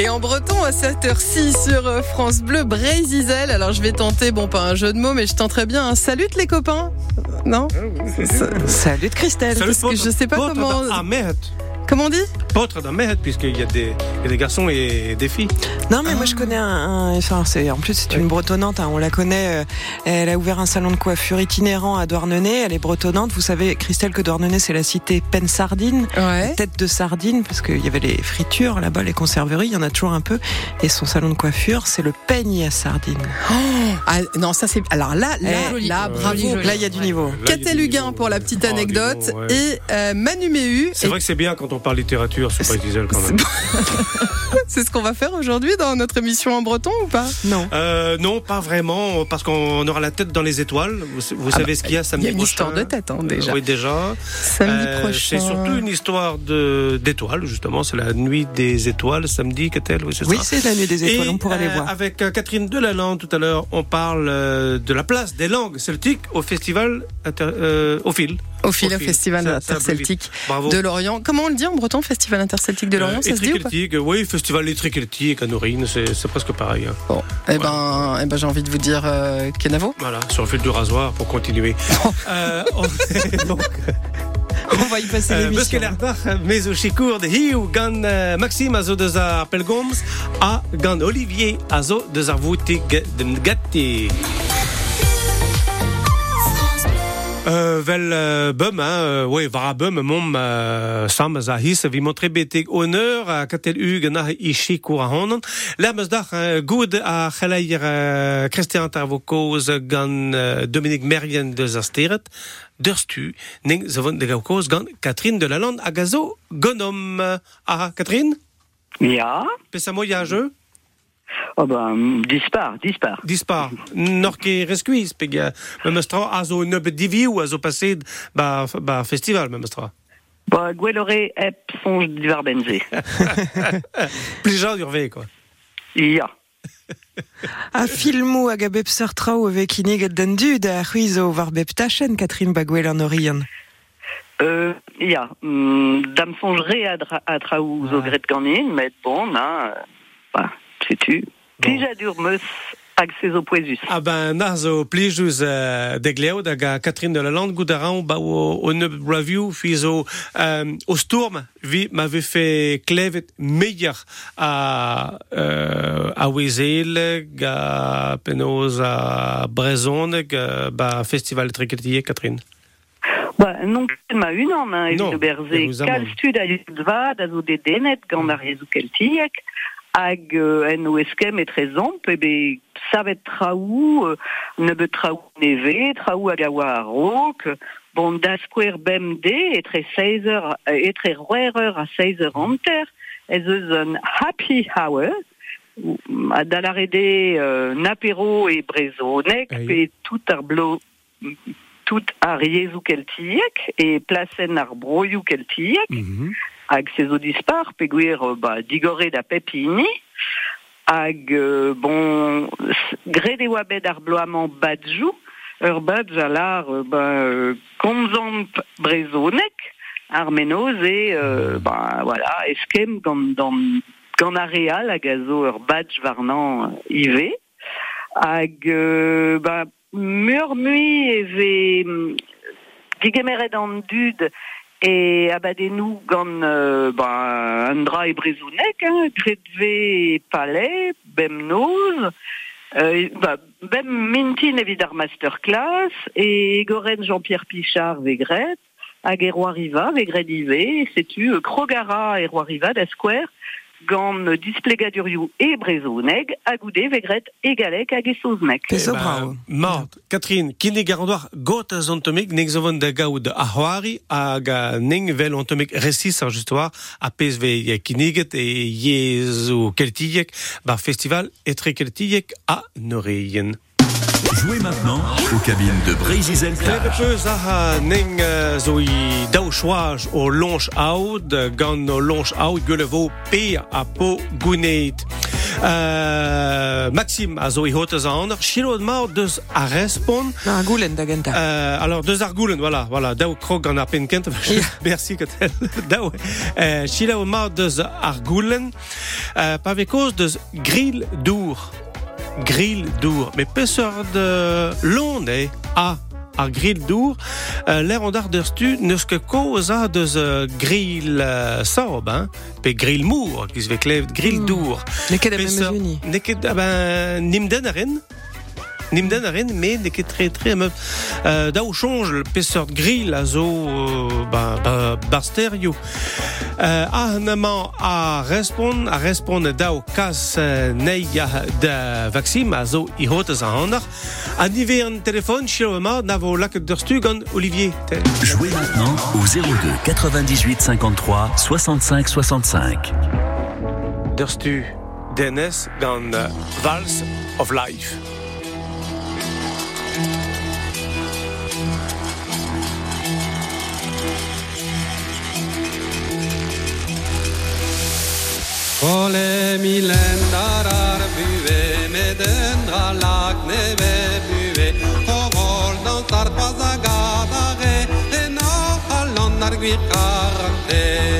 Et en breton, à cette heure-ci, sur euh, France Bleu, Brézizel. Alors, je vais tenter, bon, pas un jeu de mots, mais je tenterai bien un salut les copains. Non? Salut Christelle. Parce que je sais pas comment. Comment on dit Potre d'un maître, puisqu'il y, a des, y a des garçons et des filles. Non, mais moi je connais un. enfin, c'est, en plus, c'est une bretonnante, hein, on la connaît. euh, elle a ouvert un salon de coiffure itinérant à Douarnenez. Elle est bretonnante. Vous savez, Christelle, que Douarnenez, c'est la cité peine sardine. Ouais. Tête de sardine, parce qu'il y avait les fritures là-bas, les conserveries, il y en a toujours un peu. Et son salon de coiffure, c'est le peigne à sardine. Ah, non, ça c'est. Alors là, là, Eh, là, bravo. Là, il y a du niveau. Catel Huguin pour la petite Oh, du anecdote niveau, ouais. et euh, Manu Méhu. C'est Et vrai que c'est bien quand on parle littérature sur Brésil quand même. C'est ce qu'on va faire aujourd'hui dans notre émission en breton ou pas? Non. Euh, non, pas vraiment, parce qu'on aura la tête dans les étoiles. Vous, vous Ah savez bah, ce qu'il y a Il samedi y a une prochain? histoire de tête hein, déjà. Euh, Oui, déjà. Samedi Euh, prochain. C'est surtout une histoire de d'étoiles, justement. C'est la nuit des étoiles, samedi, qu'a-t-elle? Oui, c'est Oui, la nuit des étoiles, Et, on pourra aller euh, voir. Avec Catherine Delalande tout à l'heure, on parle de la place des langues celtiques au festival euh, au fil. Au fil. Festival interceltique de Lorient. Comment on le dit en breton Festival interceltique de Lorient, ça se dit ou pas Étriceltique, oui, festival étriceltique à Norine, c'est presque pareil. hein. Bon, eh ben, eh ben j'ai envie de vous dire euh, Kenavo. Voilà, sur le fil du rasoir pour continuer. euh, on, donc, On va y passer euh, l'émission. Beuskelerdag, mais au chicour de Hiu, gan euh, Maxime azo de za Pelgoms, a gan Olivier azo de za Voutig de Euh, vel euh, bum, hein, euh, oui, vara bum, mom euh, sam za his, vi montre betig honneur a katel ug na ishi kura honon. Lermes dag euh, good a chaleir euh, Christian Tarvokoz gan euh, Dominique Merien de Zasteret. Durstu, ning zavon de gaukoz gan Catherine de Lalande a gazo gonom. Ah, Catherine? Ja, Pesa moyage? Oh ben, dispar, dispar. Dispar. Norke reskuis, pega. Memestra azo neub diviu, azo passed ba, ba festival, memestra. Ba, gwellore ep sonj diwar benze. Plija d'urve, quoi. Ja. A filmo hag a bep sartrao avec iniget den dud a c'huizo war bep tachen Catherine Baguel an orion. Euh, ja, mm, dam sonj re a, dra, a traoù zo gret ganin, met bon, hein, euh, bah, Bon. Plija dur meus. Ah ben, na zo plijus uh, de gleo da ga Catherine de Lalande goudaran ba o, review o storm vi m'avait fait klevet meilleur a uh, a Wezel ga penoz a Brezon ga ba festival triquetier Catherine. Ba, non ma un an, hein, Non, evit o berze, vous kal amant. stud a yudva, da zo de denet gant ar rezou keltiek, hag euh, en o eskem e trezamp, e be savet traoù, euh, ne be traoù neve, traoù hag a oa a rok, bon da skwer bem de, etre 16 eur, euh, etre roer eur a 16 eur anter, ez eus un happy hour, ou, a dalarede euh, napero e brezonek, pe tout ar blo tout ar yezou keltiek e plasen ar broioù keltiek Mm -hmm. Hag se zo dispar pe gwir euh, ba, digore da pepini. Hag euh, bon s- gret e oa bet ar bloamant badjou ur badj a lar euh, ba, euh, komzamp brezonek ar menoz e euh, ba, voilà, eskem gant, gant, gant ar real hag a zo ur badj varnan ive hag euh, ba, murmui e ve mm, e abadenou gant euh, ba, un dra e brezounek, hein, gredve e palais, bem noz, euh, bem mintin evit masterclass, e goren Jean-Pierre Pichard ve gret, hag e roi riva ve gret ive, setu euh, krogara e roi riva da square, gant euh, displegadurioù e brezounek, agoude ve gret e galek hag Catherine, kin garandoar got a zontomik, nek zo da a hoari, hag a neng vel ontomik resis ar justoar, a pez ve ye kiniget e ye zo keltiek, bar festival etre a. Jouez maintenant aux cabines de Breizh Claire. Zaha ning zoi daouchouaj au launch out, gan au launch out, gulevo pire à po gouneit. Maxime a zo ihot ez an Chilo ma deus a respon Na goulen da genta euh, Alors deus ar goulen, voilà, voilà. Dao krog an ar pen kent Merci ket Dao euh, Chilo ma deus ar goulen euh, Pa vez koz deus gril dour grill d'our. Mais peseur de Londres a à grill d'our, euh, l'air on d'arderstu ne ce que cause à de grill euh, saub, hein, pe grill mour, qui se veut grill d'our. Neked aben mezuni. Neked aben ah nimdenaren. Nimden a rien med ket tre tre meuf. Da le peseur de grill a zo euh, ba, ba, barsterio. Euh, a hanaman a respond a respond da o kas nei da vaxim a zo i a hanar. A nive un téléphone chez Oma na vo lak der Olivier. Jouez maintenant au 02 98 53 65 65. D'irstu, Dennis gant Vals of Life. Ole mi lendar ar bue, me dendra lag neve bue, Torol dans ar pazagada re, en ar halon ar gwi karante.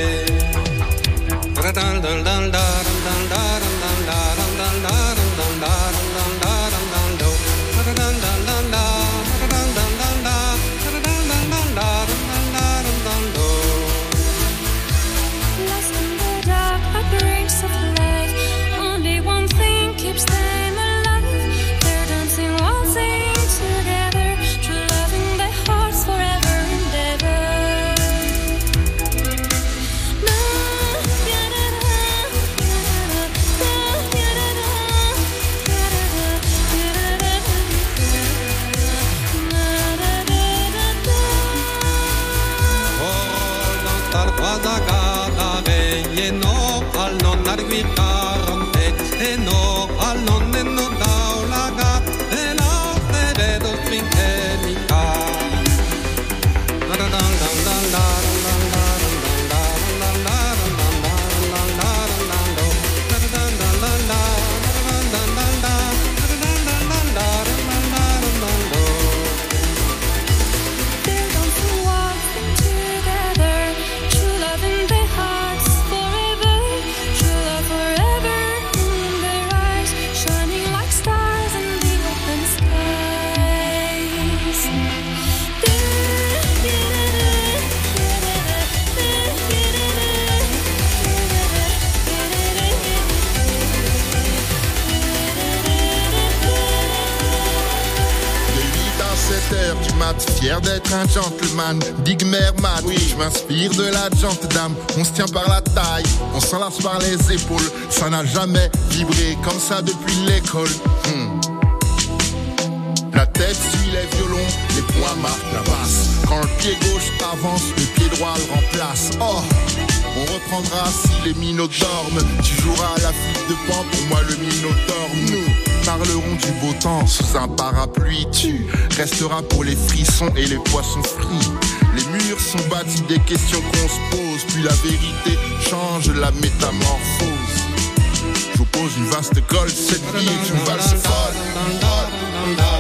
On se tient par la taille, on s'enlace par les épaules. Ça n'a jamais vibré comme ça depuis l'école. Hmm. La tête suit les violons, les poings marquent la basse. Quand le pied gauche avance, le pied droit le remplace. Oh, on reprendra si les minots dorment. Tu joueras à la flûte de pan, pour moi le minotaure. Nous parlerons du beau temps sous un parapluie. Tu resteras pour les frissons et les poissons frits. Sont bâtis des questions qu'on se pose, puis la vérité change la métamorphose. Je vous pose une vaste colle, cette vie est une valse folle.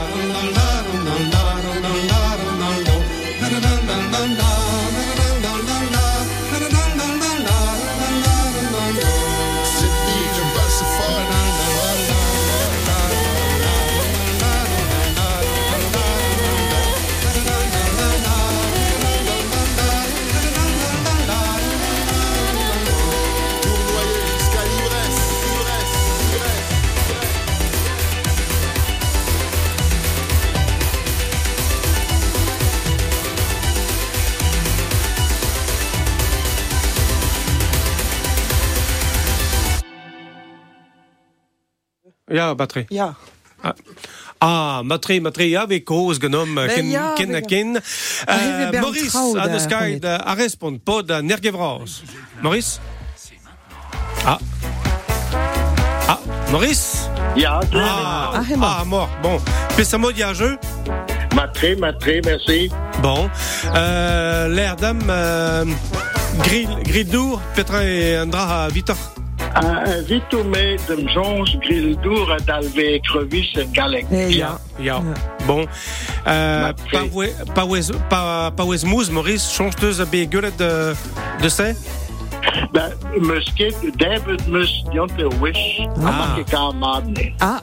Jā, Batri. Ah. Ah, matrī, matrī jau bija kin, kin, euh, Maurice, à nos skaid, à répondre, pod. Maurice? Ah. Ah, Maurice? Ja, ah, ah, ah, mort. Bon. Pessamo dit à jeu? Matré, matré, merci. Bon. Euh, l'air d'âme, euh, grill, grill d'our, Petra et Andra à Vitor vitomé de mjonge grill dour d'alvé ja. Bon. Euh, ouez mouz, Maurice, chanteuse à bégueule de, de c'est Ben, musket, David mus, wish. Ah. Ah,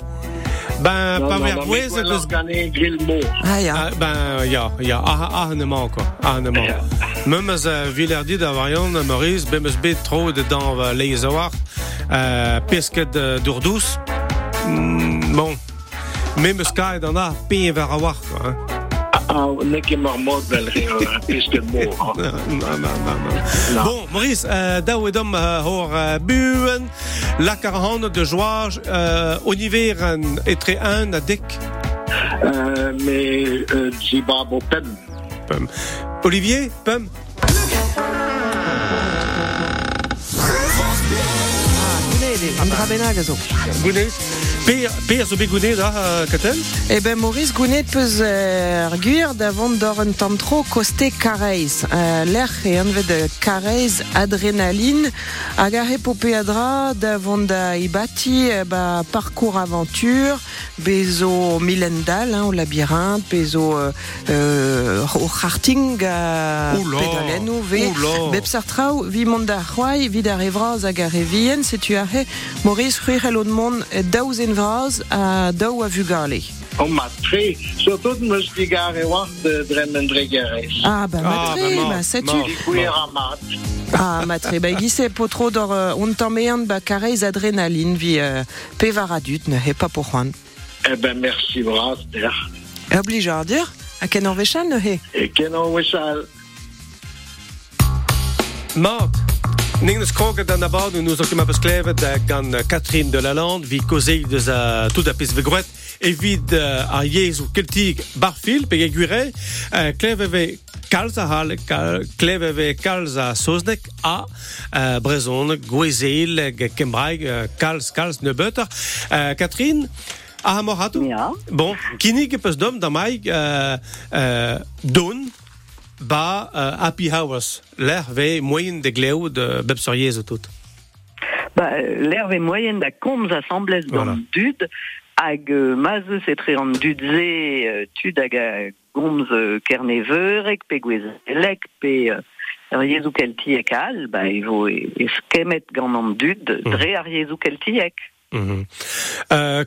Ben, voilà, de... gané grill moor. ah, ja. Ah, ben, ja, ja. Ah, ah, ne man, quoi. Ah, ne man. Même uh, Villardi da variant, Maurice, bemes bet trop de dans uh, les awar, uh, pesket de d'ourdous. Mm, bon. Même sky d'en a, pin vers avoir, quoi. Hein. Ah, neke marmot non. Bon, Maurice, uh, da wedom uh, hor uh, buen, la carahane de joie, uh, Olivier et très un à dek. Euh, mais, euh. Pum. Olivier. Gounet. Per, per zo begounet da, uh, katel? Eh ben, Maurice Gounet peus euh, arguir davant d'or un tantro koste kareiz. Euh, L'air e anvet de kareiz adrénaline hag ar epopeadra davant da ibati eh ba, parcours aventure bezo milendal hein, au labyrinthe bezo euh, euh, au charting a Oula, pedalenou ve oula. bep sartrao vi mont da c'hoai vid ar evraz hag ar evien setu ar he Maurice Ruirel on mon daouzen vraz a daou a vugale. On m'a très, surtout mus digare war de Dremen Dregeres. Ah, bah, Ah, matre, bah, mort, bah, setu. mort. Dikuir a mat. Ah, matre, bah, gise potro d'or, euh, on t'emmeant, bah, kareiz adrénaline, vi, euh, pevaradut, ne he pas pour juan. Eh ben, merci, bras, der. Oblige à dire, à ken orvechal, ne he. Et kenon wissal. Mark, ning eus kroget dan abad nous ook ma besklevet da gant uh, Catherine de Lalande vi kozeil deus a tout a pez vegret evit uh, a ou keltig barfil pe gure kleveve kalz a hal kleveve kalz a soznek a brezon gwezeil ge kembraig uh, kalz kalz ne butter uh, Catherine a morato Ja. bon kinig peus dom da mai uh, uh, don ba uh, happy hours ve moyen de gleo de beb sur yez tout. Moyenne da komz dans dud, hag euh, mazeux etre an dudze tud hag a gomz kerneveurek, pe ar yezou keltiek al, bah, e vo e, e skemet gant an dud, dre ar yezou keltiek. Mm -hmm. uh,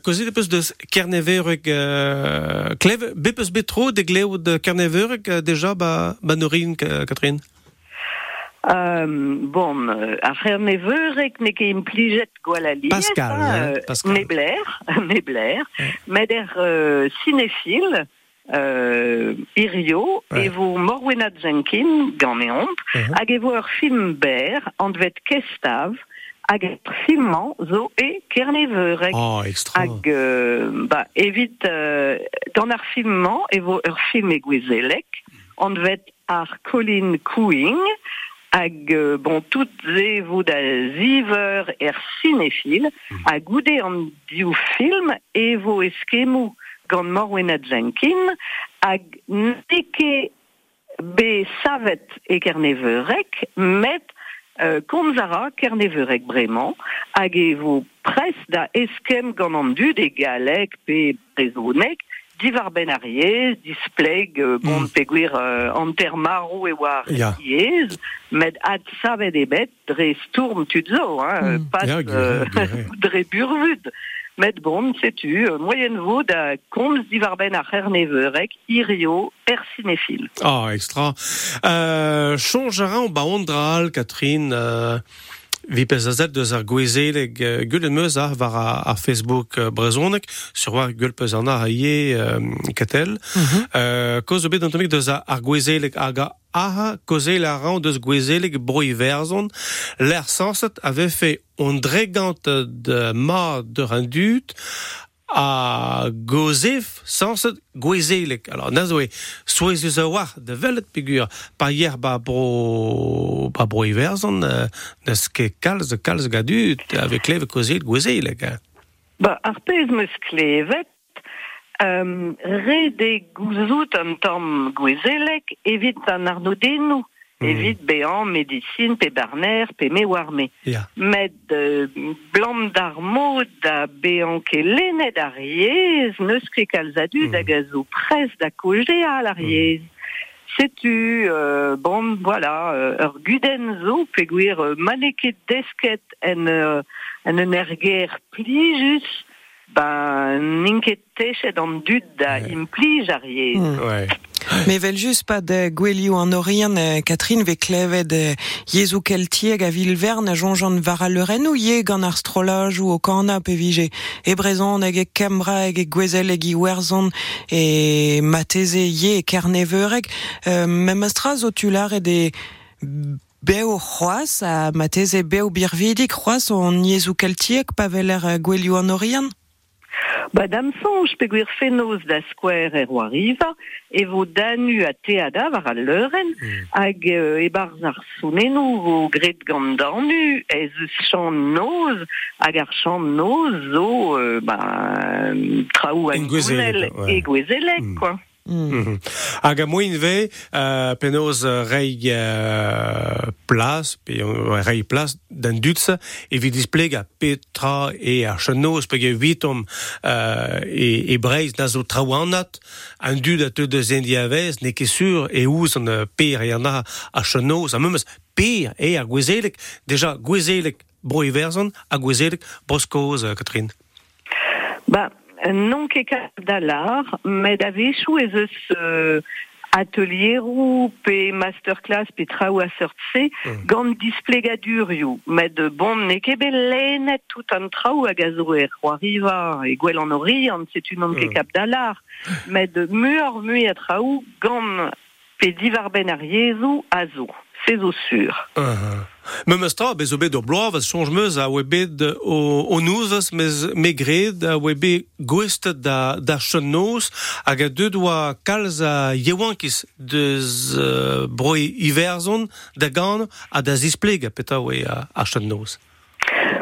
de kerneverek uh, be peus de gleo de kerneverek uh, deja ba, Catherine? Euh, bon, euh, kerneveurek ne ket implijet gwal a liet, Pascal, hein, Pascal. ne blair, ne blair, met er euh, cinéphile, euh, Irio, Ouais. et vo Morwenna Jenkin, gant e ont, hag vo ur film ber, an vet kestav, hag ur filman zo e kerneveurek. Oh, extra Hag, euh, ba, evit, euh, ar ur film gwezelek, an vet ar Colin Cooing, hag, euh, bon, tout ze vo da ziver er cinéphile, hag goude an diou film, vo eskemou gant Morwenna Jenkin, hag neke be savet e kerneveurek, met euh, komzara kerneveurek bremañ, hag e vo pres da eskem gant an dud e galek pe brezonek, divar ben ar yez, displeg, euh, bon, Mm. peguir euh, an ter marou e war Ya. yez, met ad savet e bet dre stourm tud zo, hein, Mm. pas gure, euh, gure. dre burvud. Met bon, setu, euh, moyen vo da komz divar ben ar cerneveurek, irio, er cinéphile. Ah, extra. Euh, changera ba ondral, Catherine, euh, vi pez a zet deus ar gwezeleg gul en meus ar war ar Facebook brezonek, sur war gul pez an ar ye ketel, koz obet an tomik deus ar gwezeleg aga aha kozel a ran deus gwezeleg broi verzon, l'er sanset ave fe on dregant de ma de rendut, a gozef sanset gwezelek. Alors, na zoe, souez eus a war de velet pigur, pa hier ba bro, ba bro iverzon euh, ske kalz, kalz gadut avec lev kozel gwezelek. Ba, ar pez meus klevet, um, re de gouzout an tam gwezelek evit an arnodenou. Evit béant, médecine, pe barner, pe me warme. Ya. Met euh, blanc d'armo da béant ke lenet ariez, neus ket kalzadu Mm. da gazo pres da à l'ariez. Sais-tu, euh, bon, voilà, euh, ur gudenzo, peguir euh, maneket desket en, euh, en un erger plijus, ben, ninket techet an dud da Ouais. implij ariez. Mm. Ouais. Me vel just pa de gwelioù an orien euh, Catherine ve klevet yezou keltieg a Vilverne a jonjan vara leuren ou ye gant ar strolaj ou o kana pe vije e brezon eg e kembra eg e gwezel eg i werzon e mateze ye e kerneveureg euh, mem astra zo tular e de beo c'hoaz a mateze beo birvidik c'hoaz on yezou keltieg pa veler euh, gwelioù an orien Ba dam sonj peguir fenoz da skwer er oa riva, e vo danu a teada var a leuren, hag euh, e barz ar sounenou vo gret gant danu, ez eus chan noz, hag ar chan noz zo, euh, ba, traou gwezelek, gounel ouais. e gwezelek, Mm. quoi. Mm. Hag a moin ve, uh, penoz reig uh, plas, pe reig plas d'an dutsa, vi displeg a petra e a chenoz, pe ge vitom uh, e, e breiz na zo traouanat, an dud a teu deus endiavez, ne ket sur e ouz an per e ana a chenoz, a memes per e a gwezelek, deja gwezelek broi verzon, a gwezelek broskoz, Catherine. Ba, non ket kap da lar, met a vechou ez eus euh, atelierou pe masterclass pe traou a seurt-se Mm. gant displegadurioù. Met de bon ne ket bet tout an traou a gazo er roi riva e gwell an oriant, setu non ket Mm. kap da lar. Met de muor mui a traou gant pe divarben ar yezou a zo. Se zo sur. Uh -huh. Mem astra, bez o bet ur bloav, az sonj meus a oe bet o, o nouzez mez me gred, a oe bet gwestet da, da chen noz, hag a deud oa kalz a yewankis deus uh, broi iverzon da gant a da zispleg a peta oe a, a chen noz.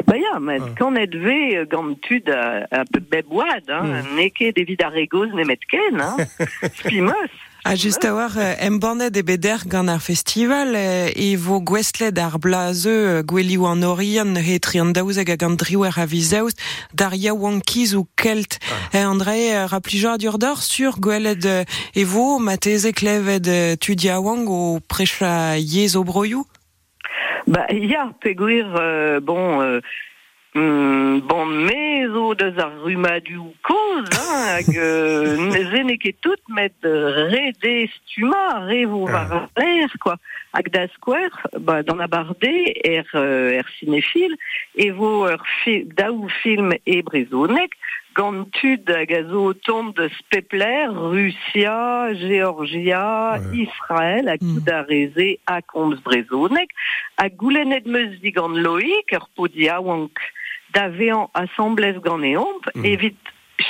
Ba ya, met kan et ve euh, gant tud a, a pe beb oad, hein, Mm. ne ket evit ar regoz nemet ken, hein. Spimos. A just a war euh, em bannet e beder gant ar festival euh, e vo gwestled ar blazeu euh, gwelioù an orien he triandaouzeg hag an driwer a vizaouz dar yaouankiz ou kelt. Ah. E André euh, raplijor dur d'or sur gweled euh, e vo mateze klevet euh, tudiaouang o precha yez o broioù Ba ya, peguir, euh, bon, euh, mm, bon, mezo deus ar rumadu koz, hein, hag euh, ne ket tout met re de stuma, re vo var l'air, quoi. Hag da skwer, ba, dan a barde, er, euh, er cinéphile, e vo ur fi, daou film e brezonek, gant tud hag a zo tomb de spepler, Russia, Georgia, Ouais. Israël, hag Mm. tout a reze a komz brezonek, goulenet meus digant loik ur podi awank da vean assemblez gant eomp, Mm. evit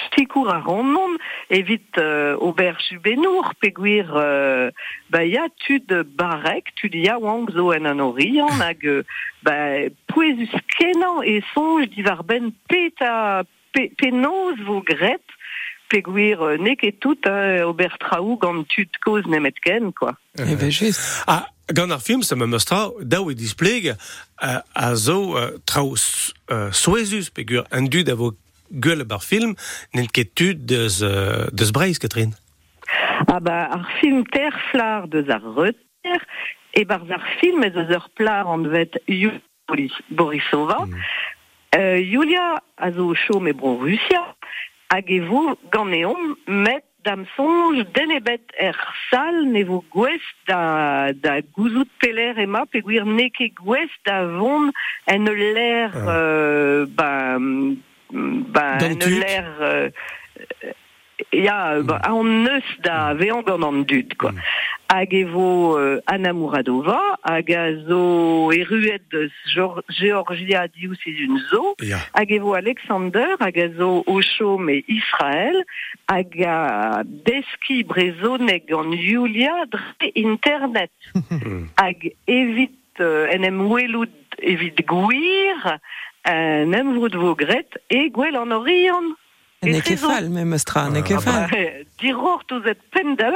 stikour a rannon, evit euh, ober jubenour, peguir euh, ba ya tud barek, tud yawank zo en an orian, hag ba pouezus kenan e sonj divar ben peta pe, penoz vo peguir euh, ne ket tout hein, ober traou gant tud koz nemet ken, quoi. E ve just. Ah, gant ar film, se astra, daou e displeg uh, a zo uh, trao uh, soezus, pegur an dud a vo gueule bar film, n'en ket tud deus, uh, deus breiz, Catherine. Ah bah, ar film terflar deus ar reter, e barz ar film ez eus ur plar an vet Borisova. Euh, Yulia a zo chom e Russia, hag e vo gant eom met dam sonj den ebet er sal ne vo gwest da, da gouzout peler ema pe gwir ne ket gwest da vont en l'air Ah. euh, ba, ba Gant en tud. l'air euh, ya ba, an neus da vean gant an dud quoi. Hag vo euh, Anna Mouradova, hag a zo eruet deus Geor- Georgia diousiz un zo, Ya. hag Alexander, hag a zo o chom e Israël, hag a deski brezonek gant Julia dre internet. hag evit euh, en em welout evit gwir, en em vrout vo gret, e gwell an orion. Ne E ket sezo. fall mem astra, ne Ah bah, dirort ouzet pen da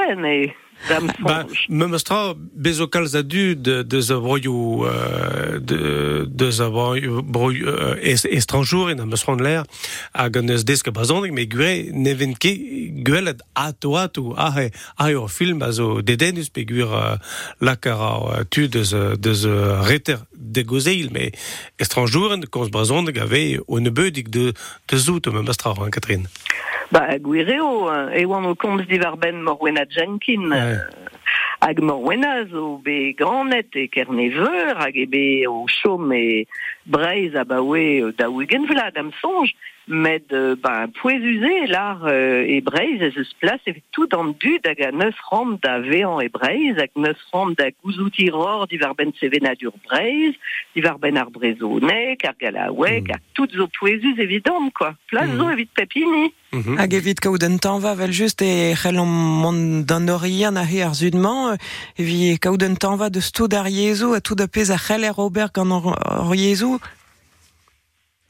Ba, me mostra bezo kalz a du de, de za broioù euh, de, de za broioù euh, est, estranjour en a me an l'air hag an eus desk a bazonek me gure neven ke gwelet ato ato a ahe ur film a zo dedenus pe gur euh, lakar a tu de ze reter de gozeil mais estranjour en konz bazonek ave o nebedik de, de zout me mestra hein, Catherine Ba, gwireo, e oan o komz diverben Morwena Jenkin, Ouais. hag Morwena zo be granet e kerneveur, hag e be o chom e breiz a baoe da ouegen vlad am sonj, med euh, ba, pouezuze lar euh, e breiz ez eus plas e tout an dud hag a neus ram da vean e breiz, hag neus ram da gouzout iror diverben sevenadur breiz, diverben ar brezonek, ar galawek, hag tout zo pouezuz evident, quoi. Plas zo evit pepini. Mhm. Hag evit kaout un tamm va vel just e c'hell an mont d'an ar zudman, evi va de stoud ar yezou a tout da pez a c'hell er ober gant ar,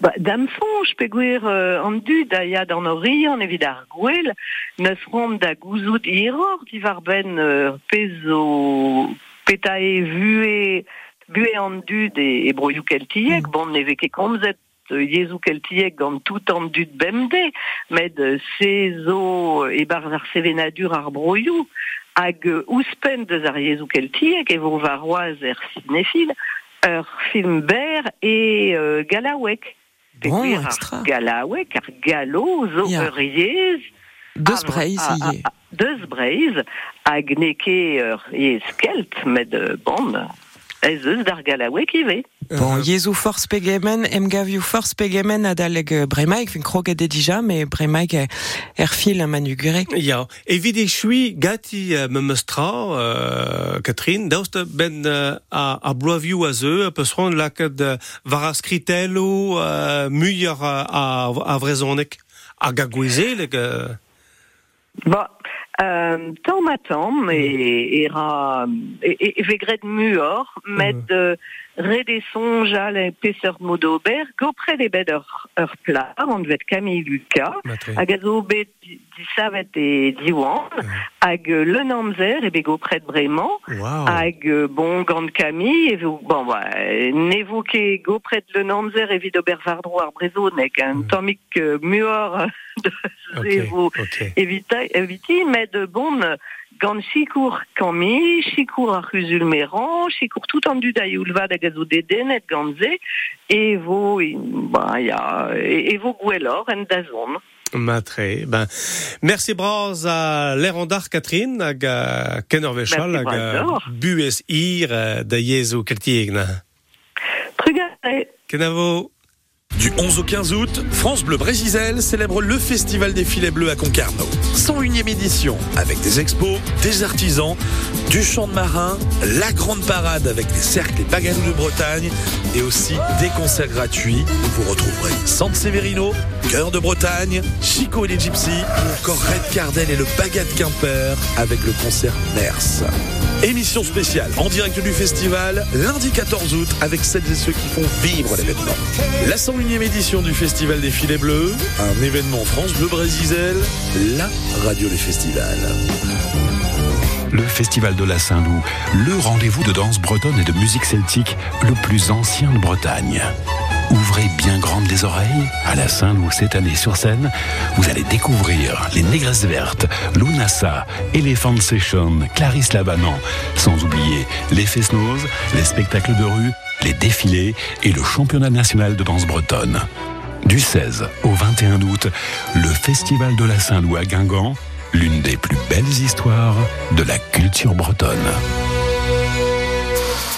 Bah, dam sonj, peguer euh, an du da en Orient, evit ar gwell, neus rom da gouzout iror, divar ben euh, pezo vue, vue an dud e, e broioù keltiek, bon neve ket komzet euh, yezou keltiek gant tout an dud bemde, med sezo e bar ar sevenadur ar broioù, hag ouspen deus ar yezou keltiek e vo varoaz er ur film ber e euh, galawek. Bon, extra. Galawek, ar galo, zo Ya. ur yez, Deus Ah, ah, ah, ah, Deus breiz, hag neke ur yez kelt, med euh, bon, ez eus d'ar galawek ive. Bon, yezou force pegemen, em gavioù force pegemen a daleg euh, bremaik, fin kroget e dija, me bremaik e, er fil manugure. Ja, evit e chui gati uh, me meustra, Catherine, daoust ben a, a bloaviou a zeu, a peus ron laket var a skritello, uh, muier a, a, vrezonek, a gagouezeleg, uh, Ba, euh, tamm a tamm, e, era, e, e, e vegret muor, met red e sonjal e peseurt modober, gopret e bet ur, ur plar, an vet Camille Lucas, hag a zo bet di- disavet e diwan, hag le namzer e bet gopret bremañ, hag bon gant Camille, e vo, bon, nevo ket gopret le namzer evit ober vardro ar brezonek, un tammik euh, muor de zevo eviti, met de bon gant chikour kami, chikour ar meran, chikour tout an du da youlva da gazo dedenet gant ze, e vo, e, ba, ya, e, e vo gwellor en da zon. Matre. Ben, merci braz a l'erandar Catherine, hag a kenner vechal, hag a buez ir uh, da yezou keltieg na. Trugare. Kenavo. Du 11 au 15 août, France Bleu Brésil célèbre le Festival des filets bleus à Concarneau. 101e édition, avec des expos, des artisans, du chant de marin, la grande parade avec des cercles et bagalous de Bretagne et aussi des concerts gratuits où vous retrouverez Sante Severino, Cœur de Bretagne, Chico et les Gypsies ou encore Red Cardel et le Bagat Quimper avec le concert Mers. Émission spéciale en direct du festival lundi 14 août avec celles et ceux qui font vivre l'événement. 101e édition du Festival des Filets Bleus, un événement France Bleu Brésil, la radio des festivals. Le Festival de la Saint-Loup, le rendez-vous de danse bretonne et de musique celtique le plus ancien de Bretagne. Ouvrez bien grandes les oreilles. À la Saint-Loup cette année sur scène, vous allez découvrir les Négresses Vertes, Lunasa, Elephant Session, Clarisse Labanan, sans oublier les Fesnos, les spectacles de rue, les défilés et le championnat national de danse bretonne. Du 16 au 21 août, le Festival de la Saint-Loup à Guingamp, l'une des plus belles histoires de la culture bretonne.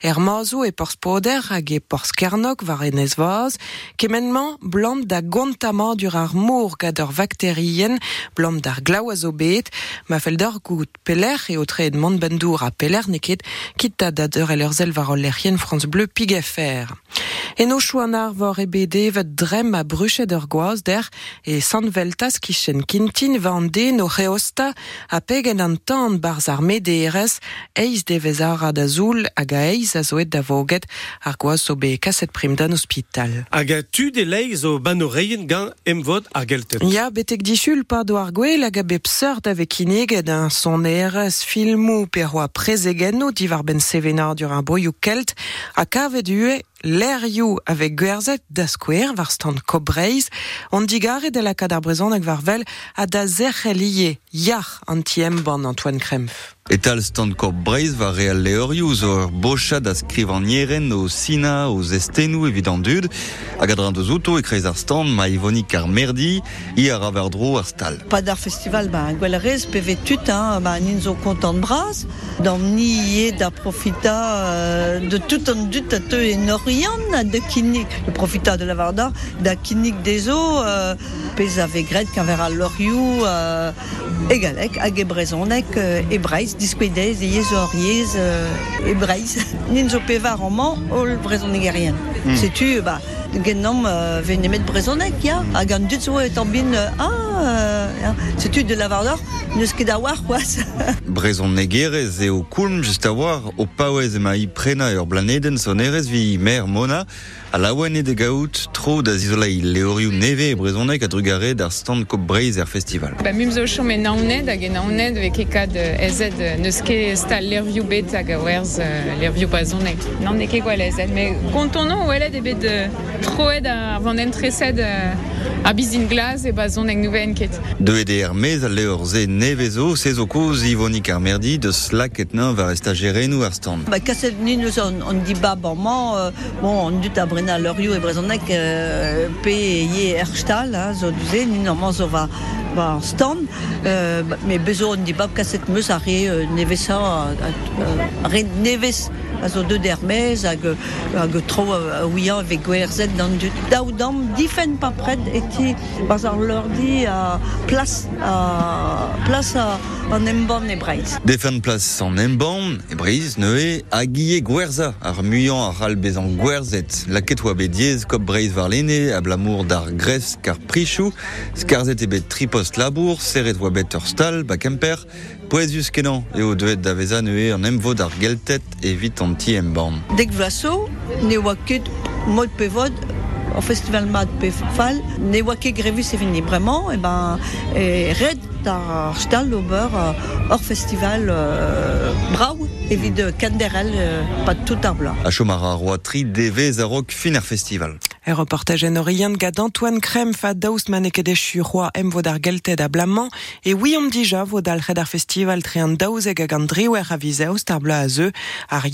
er mazou e porz poder hag e porz kernok var enez vaz kemenman blant da gontama dur ar mour gad ur bakterien blant d'ar gout peler e o tre a peler neket da da France Bleu pig fer. En o chouanar vor e bede vet drem a bruchet ur der e san veltas kichen kintin va an de no reosta a pegen an tan barz ar mederes eiz a eiz a zoet da voget ar zo be kaset prim d'an ospital. Hag a tu de leiz o banoreien gant emvod ar geltet. Ya, betek dichul pa do ar gwell hag a bep seurt avek ineget an son erez filmou divar ben sevenar dur boioù kelt a kavet ue lerioù avec gwerzet da var stand kobreiz on digare de la kadar brezon hag var vel a da zerchelie yar an tiem ban Antoine Krempf. Etal stand kor breiz va real leorioù zo ur bocha da skriv an nieren o sina o zestenou evidant dud. Hag adran deus outo e kreiz ar stand ma ivonik ar merdi i ar averdro ar stal. Pas d'art festival, bah, Gualarez, PV tut, hein, bah, ninzo content de bras, dans nié da profita euh, de tout un dut à te et norian de kinik, le profita de la varda, da kinik des eaux, euh, pez avec gret qu'un verra loriou, euh, et galek, hag e brezonek, euh, e breiz, disquedez, e yez or yez, euh, e breiz, ninzo pevar en man, ol brezonek erien. Hmm. Sais-tu, bah, gennom euh, venemet brezonek, ya, hag an dut zo et an bin, euh, ah, euh, ya, sais-tu de la vardor, neus ket a war, quoi, Brezon negerez e o koulm just a war o paouez e ma i prena ur blaneden son erez vi mer mona a laouenne de gaout tro da zizolai leorioù neve e brezonek a drugare d'ar stand kop breiz er festival. Ba mum zo chom e naonet hag e naonet ve kekad ezet euh, neus ket stal lervioù bet hag a werzh euh, lervioù bazonek. Nan ne ket gwell ezet, me kontono welet e bet euh, troet ar vant entreset euh, a bizin glas e bazonek nouven ket. De ede er mez a leor ze nevezo se zo koz ivonik ar merdi de slak et nain va resta gerenou ar stand. Bah, kaset ni nous on, on dit bas bon man, bon, on dut a brena loriou e brezonek euh, pe ye erstal, hein, zo duze, ni normal zo va an stand, euh, mais bezo on dit bas kaset meus a re euh, nevesa, euh, re neves a zo de dermez hag, hag tro a ouian avec gwerzet dan dut daou dam difen pa pred eti baz ar lordi a plas a plas a an emban e breiz. Defen plas an emban e breiz neue a guie gwerza ar muian ar bezan gwerzet. Laket oa bet diez kop breiz a blamour d'ar gref kar prichou skarzet e bet tripost labour seret oa bet ur stal ba kemper poezus kenan e o devet da veza neue an emvo d'ar geltet evit an ti emban. Dek vlaso, ne oa ket mod pe vod au festival mat pe fal, ne oa ket grevis e vini bremañ, e ben, e red d'ar stal ober euh, hor festival euh, brau evit kanderel euh, pat tout ar bla. A chomar a roa tri devez a rok fin ar festival. E reportage en orient gad Antoine Krempf a daoust maneket echu roi em gelted a blamman e om dija vod al red ar festival tre an daouzeg hag an a bla a ar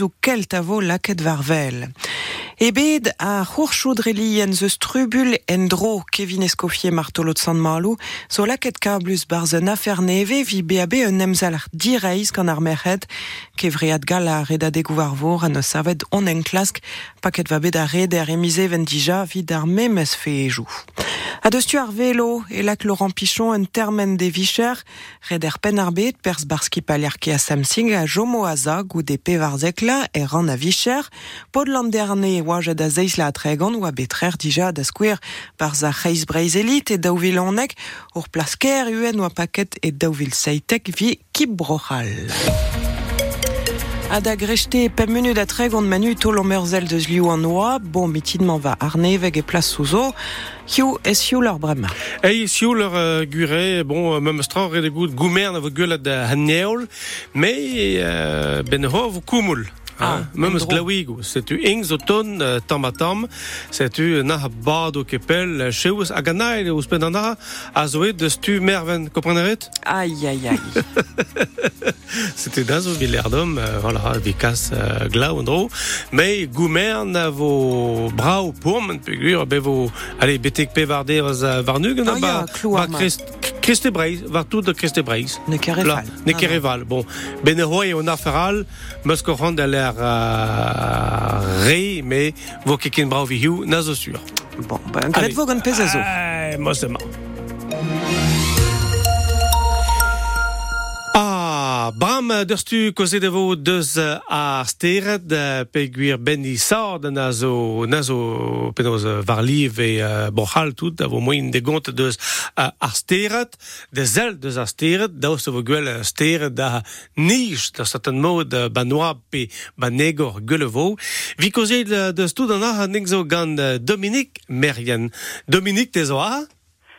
ou kelt a vo laket varvel. E bet a c'hourchoudreli en zeus trubul en Kevin Escoffier martolot san malou so laket kablus barz un afer neve vi BAB un emzal ar kevriad gal a red a degouar vor an eus savet on en klask paket va bet a red er emize ven dija vid ar memez fe ejou. A deus tu ar velo e lak Laurent Pichon un termen de vicher red er pen ar bet pers barski paliarke a Samsing a jomo a za gou de pe varzek la e ran a vicher pod landerne oaj da zeiz la a tregan oa betrer dija da skouer barz a c'heiz breiz elit e daouvil onek ur plasker uen oa paket e daouvil seitek vi kip. A da grechete pem munut a treg on manu to lommerzel deus liou an oa, bon mitidman va arneveg e plas souzo, hiou es hiou lor brema? Ei, sioul ur gure, bon, euh, mem stra red e gout goumer na vo gwelet da hanneol, me uh, ben ho vo koumoul. Ah, même glawigo. C'est tu ings automne euh, tam a tam. C'est tu na bad o kepel cheus a ganail ou spendana a zoe de stu merven. Comprenez Aïe, aïe, aïe. C'était dans un villardom, euh, voilà, vicas euh, glau andro. Mais goumern a vo brau pourmen, pegur, be vo, allez, betek euh, Ah, kloar, ba ma. Christ, Christe Breis, var tout de Christe Breis. Ne kereval. Ne kereval. Bon, ben hoi on aferal, meus ko rand a l'air euh, re, mais vo keken brau vi hiu, na zo sur. Bon, ben, gant pez a zo. Ah, bram stu koze de vo deus a steret pe gwir benni sord na zo, na zo penoz var liv e euh, bochal tout a vo moin de gont deus ar steret, de zel deus ar steret, daos vo gwell steret da nij da certain mod pe gwell vo. Vi ar zo gant Dominique Merien. Dominique zo?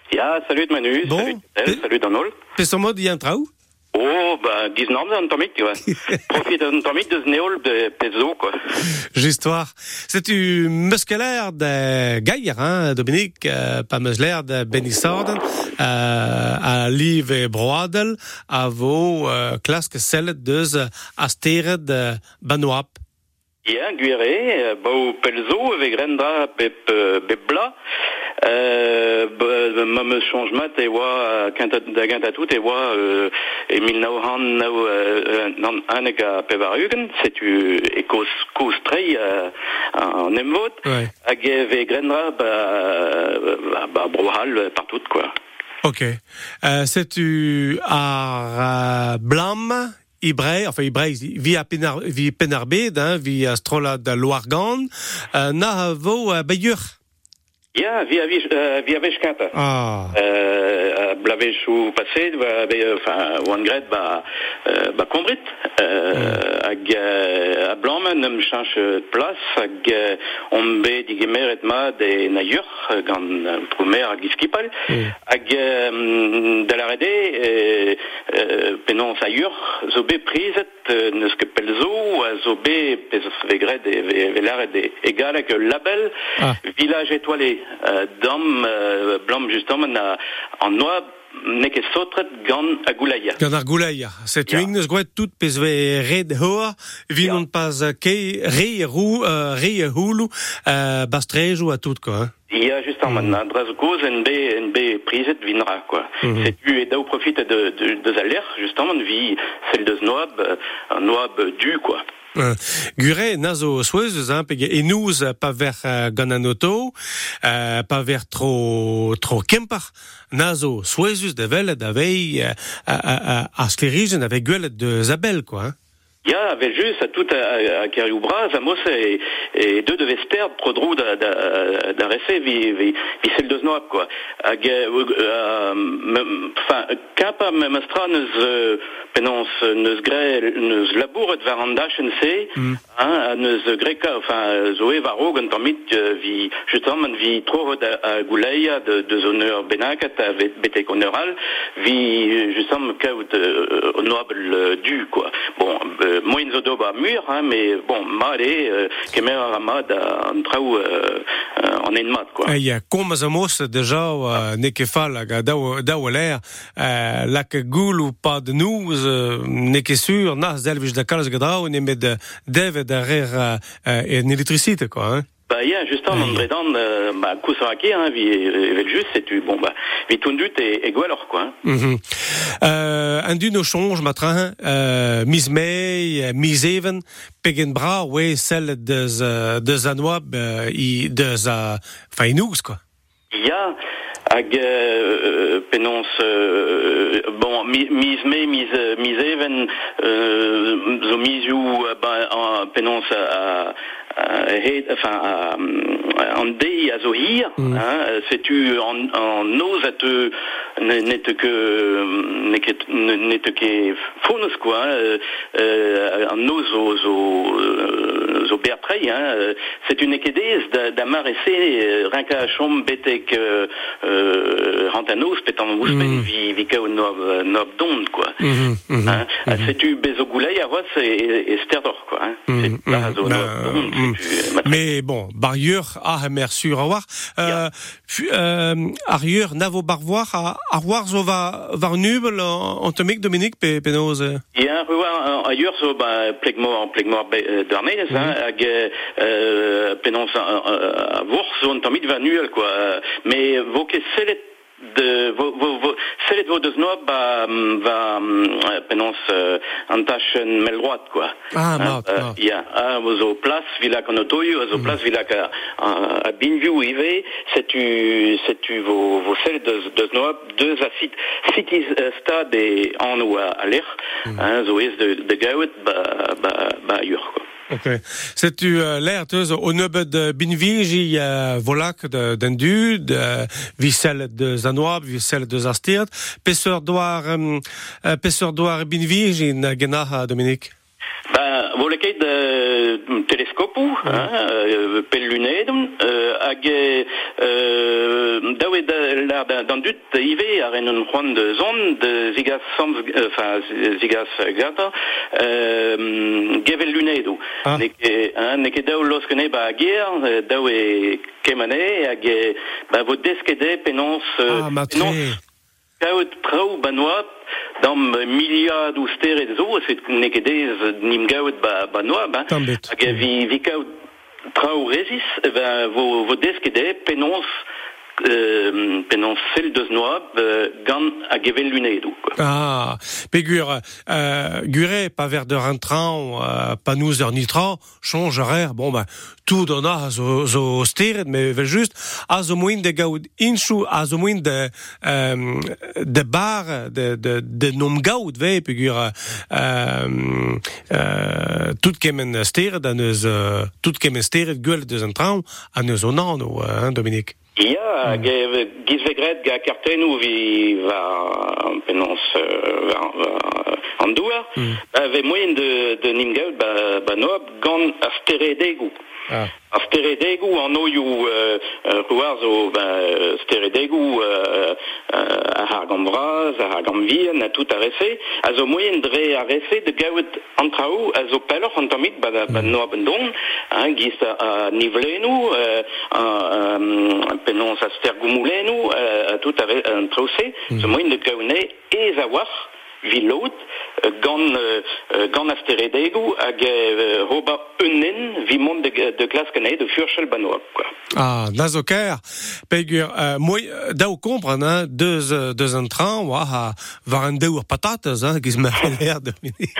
Ja, salut Manu, Bon. salut Donald. Oh, 10 normes d'un tomik, tu vois. Profite d'un tomik de Znéol de Pezzo, quoi. J'histoire. C'est tu musculaire de Gaillard, hein, Dominique, euh, pas musculaire de Benny Sorden, euh, à Liv et Broadel, à vos euh, classes que celle de Astere de Banoap. Ja, guire, bau Pelzo, avec Grendra, Bep, euh, Bebla. Euh, bah, mam changement, et wa, quinta, da ganta tout, et wa, euh, Emil Nauhan, nau, euh, nan, anega pevarugen, c'est tu, et cause, cause très, euh, en emvot. Ouais. Hag ve Grendra, bah, bah, brohal, partout, quoi. Ok. Euh, c'est tu à euh, Blam, Ibré, enfin Ibré, via Penar, via Penarbed, hein, via Strola de Loargan, euh, na vo euh. Ja. Ah. Euh, passé, va, va, enfin, Wangret, bah, euh, bah, Combrit, euh, ag, euh, me change de place, ag, euh, on be, digemer, et ma, de naïur, gant, premier, ag, iskipal, ag, euh, de la rede, euh, euh, penon, saïur, zo be euh, neus que pelzo, a zo be, pezos vegret, ve, velar, de, égal, avec label, village étoilé, euh, dom, euh, blanc, justement, na, en noir, neke sotret, gant, a goulaïa. Gant ar gouleia. C'est tu ignes gouet tout pez ve red hoa, vi non pas euh, ke re rou, euh, re hulu, euh, bastrejou à tout, quoi. Hein. Il y a justement mm. dras cause NB NB priset vinra quoi. Mhm. C'est tu et d'où profite de de de aller justement de vie celle de Snoab euh, un Noab du quoi. Euh, Gure, nazo soueuse, hein, et nous, euh, pas vers euh, Gananoto, pas vers trop, trop nazo de vel, à, à, à gueule de Zabel, quoi, hein. À tout à, à et, deux de Vester, Prodrou Snoab, quoi. Hag, euh, me- Enfin, kappa memestra neus, euh, penons, neus gre, neus labouret var an dachen se, hein, neus greka, enfin, zoe varo gant tamit, euh, vi, justement, vi trop da a gouleia de, de zoneur benakat, a vet- betek oneral, vi, justement, kaout, euh, euh, du, quoi. Bon, euh, moin zo doba mur, hein, mais bon, male, euh, kemer ramad an traou, euh, euh, en enmat, quoi. Il y a comme delvis de calz gadrau ne med dev derrière euh, euh, en électricité quoi hein. Bah, ja, justement, en Bredan, euh, kusaraki, hein, vi, just, c'est tu, bon, bah, vi tundut et, et gwalor, quoi, hein. Mhm. Euh, un du no change matrin euh, mis May euh, mis even pegen bra ouais celle de z- de Zanoab euh, i enfin quoi Ja, hag euh, penons euh, bon mi- mis me mis euh, mis even euh, zo euh, bah, en penons à à head, enfin à, en dé à zo hir hein, c'est tu en en ose à te n'est que n'est que que fonus quoi hein, euh, euh, zo zo euh, bertrei, hein, euh, euh, chom betek, euh, euh, rantanos, petan vi, vi kao nob, nob dond, quoi. Mhm, mhm, Hein, bezo a sterdor, quoi, hein. Nob dond, c'est-tu, euh, Mais bon, barrieur, ah, merci, au revoir. Euh, puis, euh, arrière, navo voir, zo va, var nubel, en tomique, Dominique, pe, euh. A sur bah, hein hag euh, penons à Vours on tamid va nuel quoi. Euh, mais vos que selet de vos vos vos selet vos deux noix va va euh, penons euh, en tâche mel droite quoi. Ah, Hein, mort, euh, mort. il y a un vos au place villa conotoyo aux place villa à à Binview IV c'est tu c'est tu vos vos selet de de euh, stade et en ou à à l'air hein zo is de de gaout ba ba ba ailleurs quoi Ok. C'est-tu euh, l'air, tu au neube de Binvigi, euh, volac de d'Endu, de Vissel de Zanoab, Vissel de Zastirt, Pesseur d'Oir, euh, euh, Pesseur d'Oir Binvigi, Gena, Dominique? Ben, vos lequet teleskopu, mm. hein, pel lunedon, hag dawe da, la, da, dan dut ive a ren un c'hoant de zon de zigaz samz, euh, zigaz gata, gevel lunedo. Ah. Neke, hein, neke dao loskene ba ager, dawe kemane, hag ba vo deskede penons... Ah, ma tre... Penons, kaout trao banoa, dam miliad ou steret zo, fet ne ket ez nim gaout ba, ba noa, ba, hag vi, vi traoù rezis, e va vo, vo deskede penons sel deus noab, euh, gant a gevel lunedou, quoi. Ah, Pégur, euh, Guré, pas vers de rentrant, euh, pas nous heures nitran, change rare, bon ben, tout donna zo, zo styret, mais juste, a zo moin de gaud inchou, a zo moin de, euh, de bar, de, de, de nom gaud, ve, Pégur, euh, euh, tout kemen styret, a neus, euh, tout kemen styret, gueule de zentran, a neus onan, hein, Dominique? Ja, mm. giz vegret ga kartenou vi va penons euh, va, va an douar, Mm. ba, ve moyen de, de ba, ba noab gant. Ah. A steredegou an oioù euh, euh, rouar zo ba, steredegou euh, euh, a har gant braz, a har gant vien, a tout a rese, a zo moyen dre a de gaout an traoù a zo peloc'h an tamik ba, ba noab an don, hein, giz a, a nivlenou, euh, a, euh, penons a euh, a tout a, re- an traouse, zo moyen de gaout ez a war, vilot gant, gant asteredegoù hag roba eunen vi mont de, de glaskanae de furchel banoak. Ah, na zo ker, pegur, euh, moi, dao kompran, hein, deus, deus an train, oa, ha, var an deur patates, hein, giz ma l'air de mini.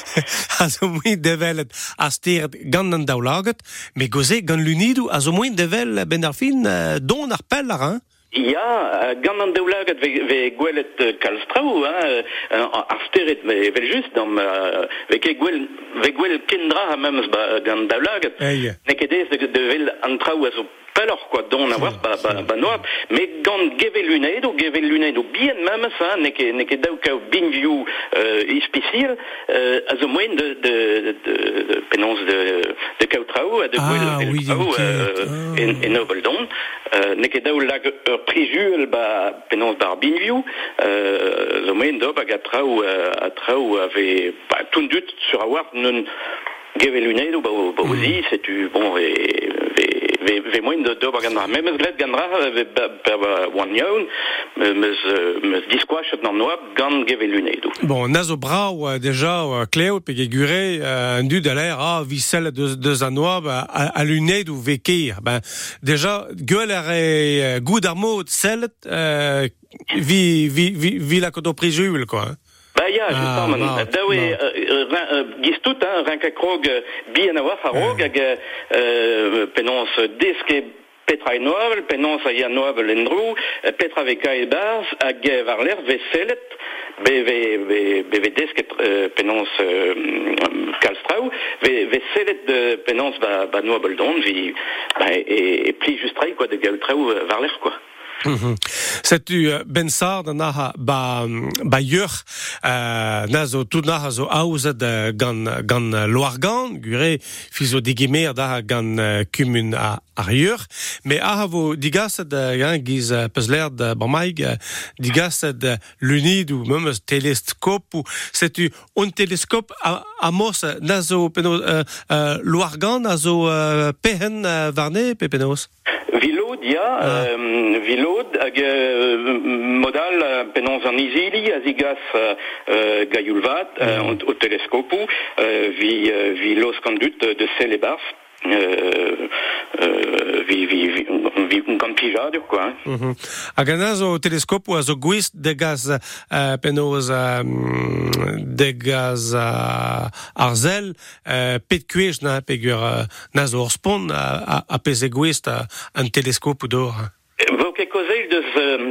a zo mui develet a stiert gant an daoulaget, me goze gant lunidou, a zo mui devel ben ar fin, don ar pellar, hein? Ya, gant an daoulaget ve, ve gwelet kalstrau, hein, ar steret ve, vel just, dam, ve, ke gwel, ve gwel kendra ha memes ba, gant daoulaget, hey. ne ket ez de, de vel antrau a zo pelor, quoi, don a war ba, ba, ba noab, me gant gevel lunedo, gevel lunedo bien memes, hein, ne ket, ne ket daou kao binvioù euh, ispicil, euh, a zo moen de, de, de, de penons de, de kao trao, a de gwel ah, oui, trau, euh, en, en obel don, euh, ne ket daou lag ur prijuel ba penons bar binview, euh, zo moyen d'ob hag a trao, euh, a trao ave, ba, tout dut sur a war non gevel lunedo, ba, ba ozi, c'est tu, bon, ve, moyen de d'ob gandra. Mais meus gret gandra, per yaoun, me- meus, meus gant. Bon, nazo euh, déjà, euh, pe guré, euh, un de l'air, ah, vissel de, de ou vekir. Déjà, vi, vi, vi, vi la quoi. Hein. Ba ya, Ah, justement, non, man, daoe, non. euh, rin- euh, hein, euh, bien a war a rog, hag euh, penons deske petra e noavel, penons a ya noavel endrou, petra ve ka e baz, hag euh, var l'er ve sellet, be ve, ve, be ve desket euh, penons euh, kalstrau, ve, sellet de penons ba, noavel don, vi, e, pli justrai, quoi, de galtrau euh, var l'er, quoi. Mhm. Setu euh, ben sard naha ba ba yur euh, nazo tout naha zo aouzet euh, gant gant loargan gure fizo digimer da gant euh, kumun a ar yur me a vo digaset hein, giz euh, peusler de bamaig euh, digaset euh, lunid ou même télescope ou setu un télescope a, a mos nazo penos euh, loargan nazo euh, pehen euh, varne pepenos Vilod, ya, euh, hag euh, modal euh, penons an izili, a zigas euh, euh, gaioulvat, euh, euh, vi, euh, vi los kandut de vi, vi, vi, un campigado qua. Mm -hmm. A ganaz telescopo teleskopu a zo gwist de gaz uh, penoz um, de gaz uh, arzel uh, pet kuez na pegur uh, na zo a, a, a peze gwist uh, an teleskopu d'or. Voke kozel de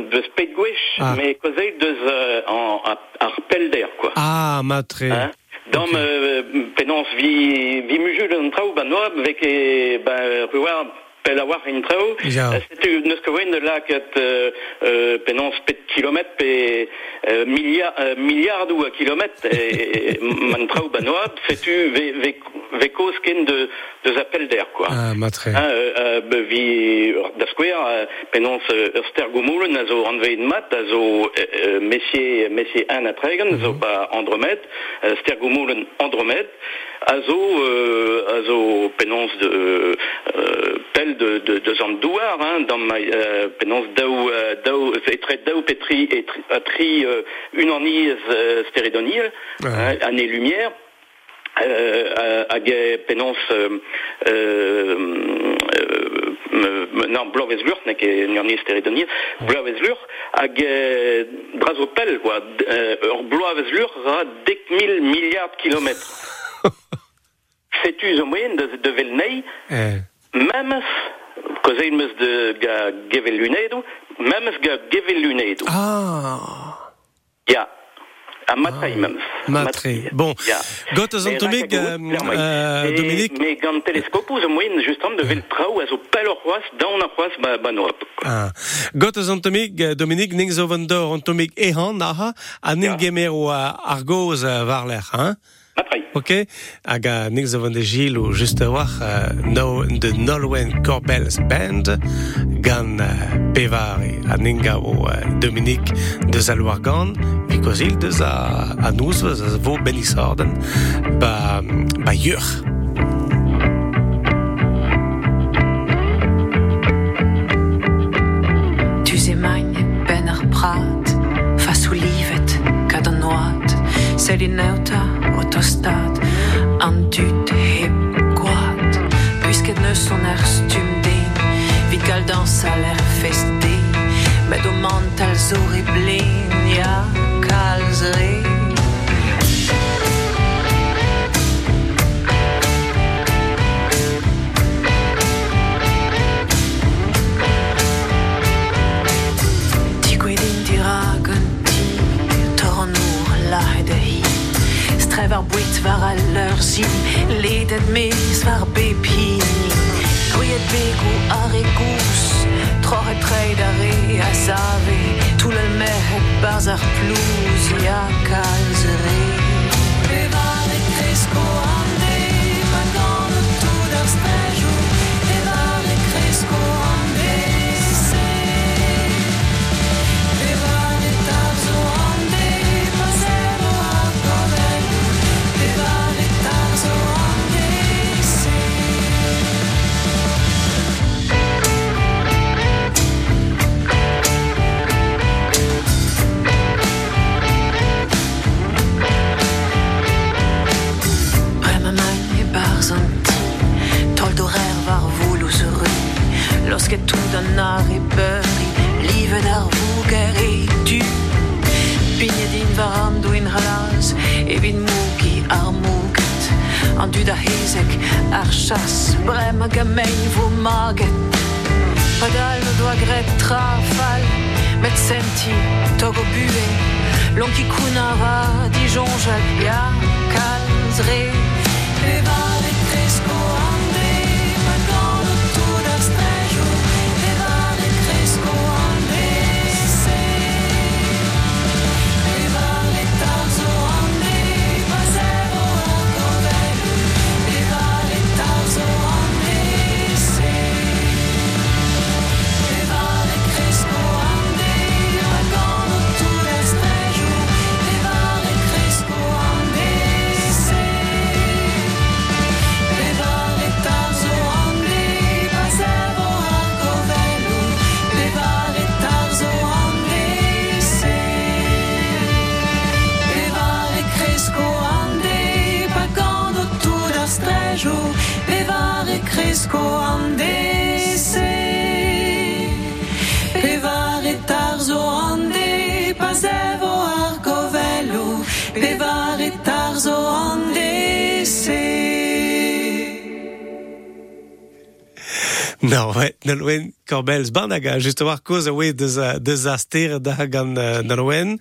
de pet gwech, ah. me kozel deus uh, an, ar pelder, quoi. Ah, matre. Hein? Dam euh, penons vi vi mujul ba noab vek e ba ruar pel a war in traoù. Ja. Euh, Setu neus ket oen de la ket euh, euh, penons pet kilomet pe euh, milliard euh, milliardou a kilomet e, e, man traoù ba noab setu ve ve ve koz ken de de appel d'air quoi. Ah, matre. Hein, euh, euh, be vi da skouer euh, penons euh, ur stergomoulen a zo anvein mat a zo euh, euh, messier messier an a tregen zo ba Andromède euh, stergomoulen Andromède a zo euh, a zo penons de euh, de de de zan douar hein, dans ma euh, penons daou euh, daou etre daou petri et tri, tri euh, une aniz euh, stérédonil hein, année lumière euh, hag e penons euh, euh, euh, non bloavezh lur nek e nurni steredonir bloavezh lur hag e drazo pel quoi d- euh, ur bloavezh lur ra dek mil milliard kilomètres. Setu zo moyen de, de vel nei Eh. Memes kozeil meus de ga gevel lunedo memes ga gevel lunedo Ah. ya. A matrai memes Matre. Bon, Ya. got az an tomig, euh, euh, Dominique, Mais gant teleskopu zo moyen justam de vel traoù a zo pel ur c'hoaz daon ar c'hoaz ba, ba noap. Ah. Got az an tomig, euh, Dominique, ning zo vendor an tomig ehan, naha, a ning gemer o uh, ar goz uh, var hein? Ok, hag a ning zo vende Gilles ou juste war uh, no, de Nolwenn Corbels Band gant uh, pevar a ninga o uh, Dominique de Zalwar gant, vi kozil deus a, a nouz veus a vo ba, ba yur. Ben ar prat Fa livet kad an noat neuta o tostad An dut heb goat Pusket neus son stum den Vid gal dans al er feste Med o mantal zori blen Ja, kalz Strev ar bouit war a leur zi Ledet mes war bepini Gwyet begou ar e gous Tror e treid ar e a save Tout le mehet baz ar plouz Ya kalz re Pevar e kresko Lorsque tout d'un art et beurri, vouger e du. Pigne din varan do in halaz, e vin mouki ar mouget. An du da hezek ar chas, brem gamein vo maget. Padal no doa gret trafal, met senti, togo bue. Lonki kunara, ya, kalz re. Pevare na Corbels korbelz banaga, just war koz a we deus, deus a ster da gant uh, na loen.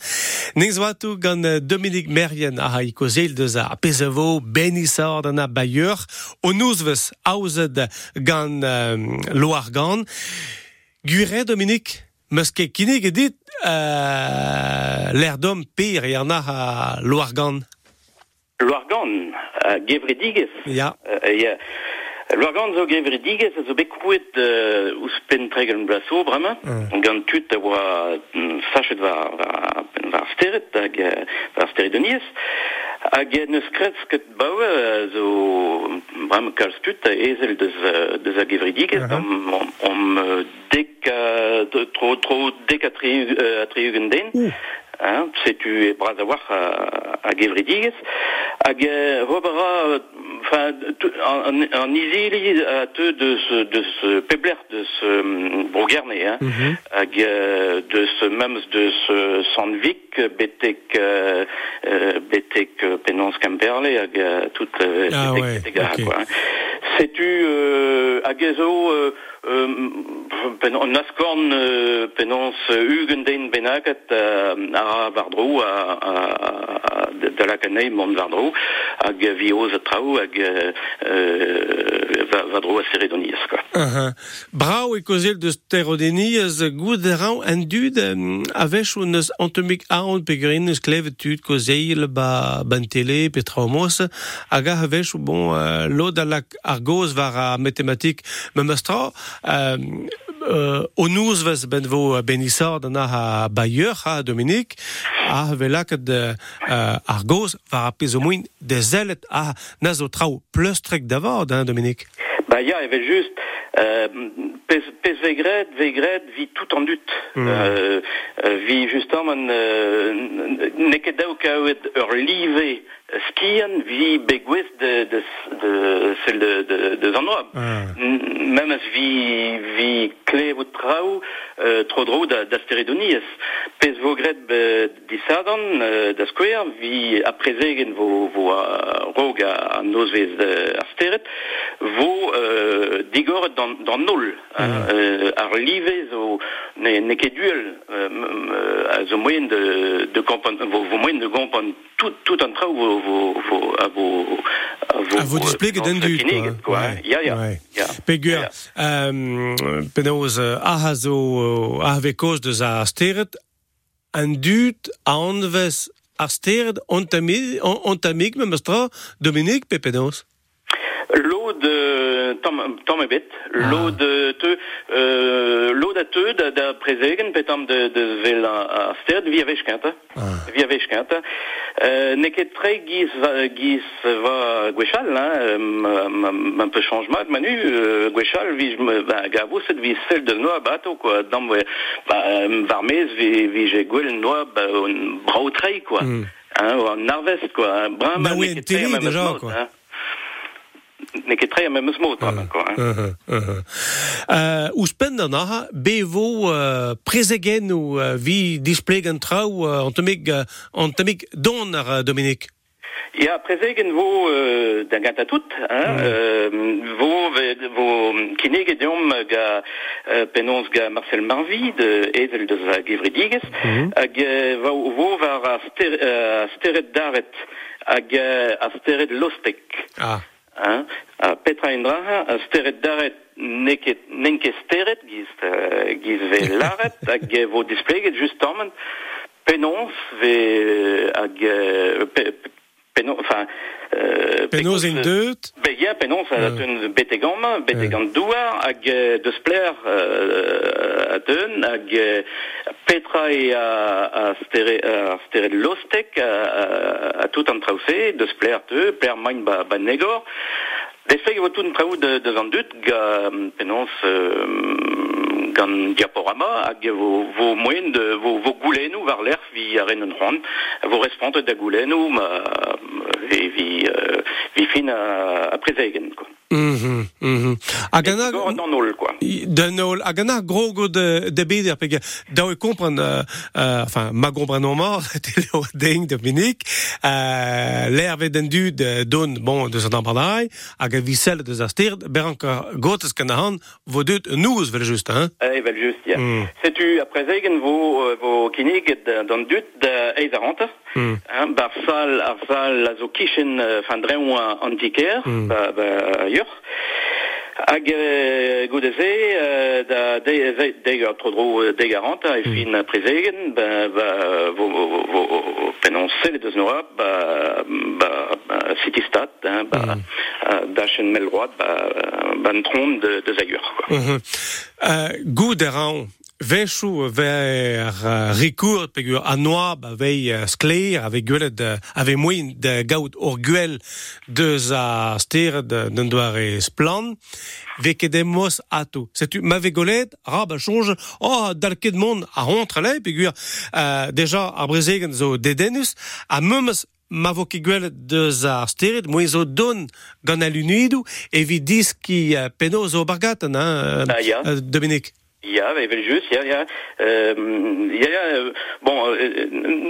Ning gant uh, Dominik Merien a ha ikozel deus a pezevo benissor d'an a bayeur, o nouzvez aouzet gant um, loar gant. Gure, Dominik, meus ket kinnig edit uh, l'erdom pir e an a loar gant? Loar gant, uh, gevredigez. Ya. Yeah. Uh, yeah. Loa gant zo gevredigez a zo bet kouet uh, ouz pen tregel blaso bremañ, mm. gant tut a oa sachet va, va, va steret hag va steret de niez, hag neus kretz ket baoe zo bremañ kalz tut a ezel deus, deus a gevredigez, uh -huh. om, om, om dek, tro, tro dek a triugen den, mm. Hein, setu e braz a war a gevredigez. Hag uh, robera, en, en izili a te de ce, de ce pebler, de ce um, brogerne, hein, mm -hmm. hag uh, de ce mems de ce sandvik, betek, uh, uh, betek uh, penons kamperle, hag uh, tout uh, ah, betek, ouais, betek gara, okay. quoi. Hein. Setu uh, hag ezo... Uh, ben an naskorn penans ugen den benaket a vardro a da la kanei mon vardro hag vioz a trao hag vardro a seredoniez quoi. Brao e kozel de terodeniez goud rao an dud avech o neus antemik aon pegerin neus klevet tud kozeil ba bantele petra omos hag avech bon lod a lak ar goz var a matematik ma mastra Um, uh, o nouzvez ben vo benissard an a Bayeur, a Dominique, a velaket uh, ar goz var a pez o moin de zelet a na zo trao plus trek davard, hein, Dominique. Ba ya, evel just, euh, pez, pez vegret, vegret, vi tout en dut. Mm. Euh, vi justement, euh, neket daou kaouet ur livet skian, vi begwez de, de, de, celle de, de, de Zanoab. Mm. Même vi, vi klev o trao, euh, dro euh, da skwer, vi aprezegen vo, vo uh, rog a, a nozvez uh, a steret, vo euh, digor dans, dans nol. Mm. Euh, ar live zo ne, ne ket duel euh, a zo moyen de, de kompon, vo, vo moyen de kompon tout, tout an vo, vo, vo, a vo, a vo, a vo display ket den dud, quoi. Ouais. Ja, ja. Ouais. ja. Pegur, yeah. um, penaos uh, a zo uh, a have koz deus a steret, an dud a anvez ar steret ontamig, ontamig me mestra Dominique pe penaos L'eau de Tom, Tom ebet, ah. l'eau de te, euh, l'eau da da, prezegen petam de, de vel a, a sterd vi avech kanta, ah. vi avech kanta. Euh, neket tre giz va, giz va gwechal, hein, un peu changement, manu, euh, gwechal, vi, ba, gavo, set vi sel de noa bato, quoi, dam, ba, varmez, vi, vi je gwel noa, ba, un brau trei, quoi. Mm. Hein, ou un narvest, quoi. Brin, bah oui, déjà, quoi. Hein. neke tre am eus mot am ko. Euh ouspenn na bevo prezegen ou vi displegen trau antemig antemig donar Dominik. Ja, prezegen vo euh, da gata tout, hein, mm. euh, vo, vo kinege deom ga euh, penons ga Marcel Marvid de Ezel de za Gevridiges, mm. hag vo, vo var a, ster, a daret hag a steret lostek. Ah. Hein? A petra indra a steret daret neket, nenke steret giz, uh, giz ve laret, hag vo displeget just amment penons ve hag uh, pe, penons, enfin, euh, penos in deut? Be, ya, penons, uh. a un betegam, betegam yeah. douar, hag uh, deus pler teun, hag petra e a, a stere, a stere lostek a, a, a tout an traouse, de spler te, per main ba, ba negor, Despleg vo tout un traoù de, de zan dut, ga penons euh, gant diaporama, hag vo, vo moen de vo, vo goulenou var l'erf vi a ren un c'hoant, vo respante da goulenou, ma, vi, vi, euh, vi fin à, à Prezegen, quoi. Mhm, mhm. A gana... Gor quoi. De nol, a gana gro go de, de beder, pege, da e kompren, euh, euh, enfin, ma kompren no mar, te leo ding, Dominique, euh, l'herve den du de don, bon, de z'n ambradai, hag a visel de zastir, beranka gotes kan han, vo nouz vel just, hein? Eh, vel just, ja. Mm. Sais-tu, à Prezegen, vo, euh, vo kinig dans dut de Mm. hein, barsal, arsal, la zo kichen, euh, fin dreon antiker, Mm. ba, ba, yor. Hag euh, goudeze, euh, da dro euh, degaranta e fin mm. Prezegen, ba, ba, vo, vo, vo, vo penon sel deus noa, ba, ba, ba hein, ba, mm. dachen melroad, ba, ba un tron de, de zagur. Uh, Goud Vechou ver uh, rikour pegur a noa ba vei uh, skler ave gwelet uh, ave moin de gaout ur gwel deus a steret d'un doare splan ve ket em mos atou. Setu ma ve golet ra ba chonge oh dal ket mon a hontre le pegur uh, deja a brezegen zo dedenus a memes ma vo ket gwelet deus a steret, moe zo don gant al unidou, evit dis ki uh, penoz o bargatan, hein, ah, yeah. uh, Dominique. Ja, we hebben juist, ja, ja. Uh, ja, ja, euh, bon, euh,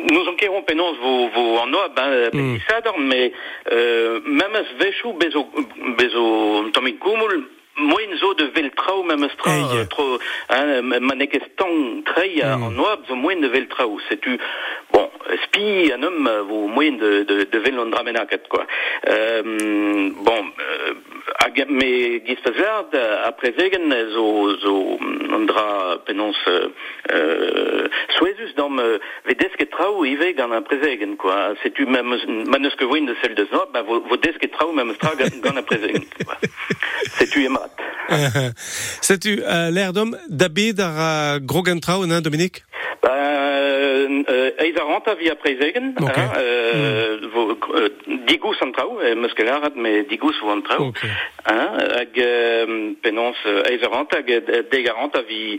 nous enquérons penons vos, vos en oa, ben, Mm. mais, euh, même as vechou bezo, bezo, kumul, moin zo de veltrau, même as tra, Hey. euh, trop, hein, manek estan trei en oa, zo moin de veltrau, c'est tu, bon, spi un homme, vos moin de, de, de vel on dramenaket, quoi. Euh, bon, euh, hag- me zegen, zo, zo, on dra penons, euh, euh, souezus dans me, vedesk et trau, ive gant un prezegen, quoi. C'est tu même, manus que voin de celle de zno, ben, vo, vo desk gant prezegen, quoi. emrat. Setu uh, l'air d'homme ar uh, grogentrau, hein, Dominique? Ben, euh, eis a ranta via prezegen, Ok. hein, euh, vo, euh, digous an trau, e muskelarad, me digous vo an trau, Ok. hein, hag euh, penons euh, eis a ranta, hag euh, deg a ranta vi,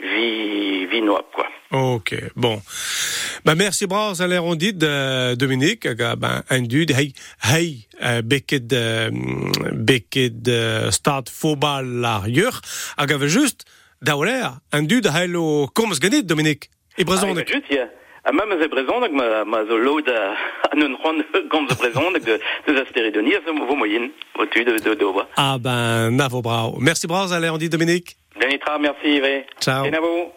vi, vi noap, quoi. Ok, bon. Bah, merci bras à l'air on dit de Dominique, hag, ben, un dud, hey, hey, uh, beket, uh, beket uh, start football l'arrière, hag ave just, daouler, un dud, hey, lo, komz ganit, Dominique, e Ah, brezon, ben, just, ja. A ma ma zo load a, gant de, de asteridoni, a zo vo moyen, tu de, de, de, de, ah ben, navo bravo. Merci à l'air on dit Dominique. Denitra, merci, Yves. Ciao. Et navo.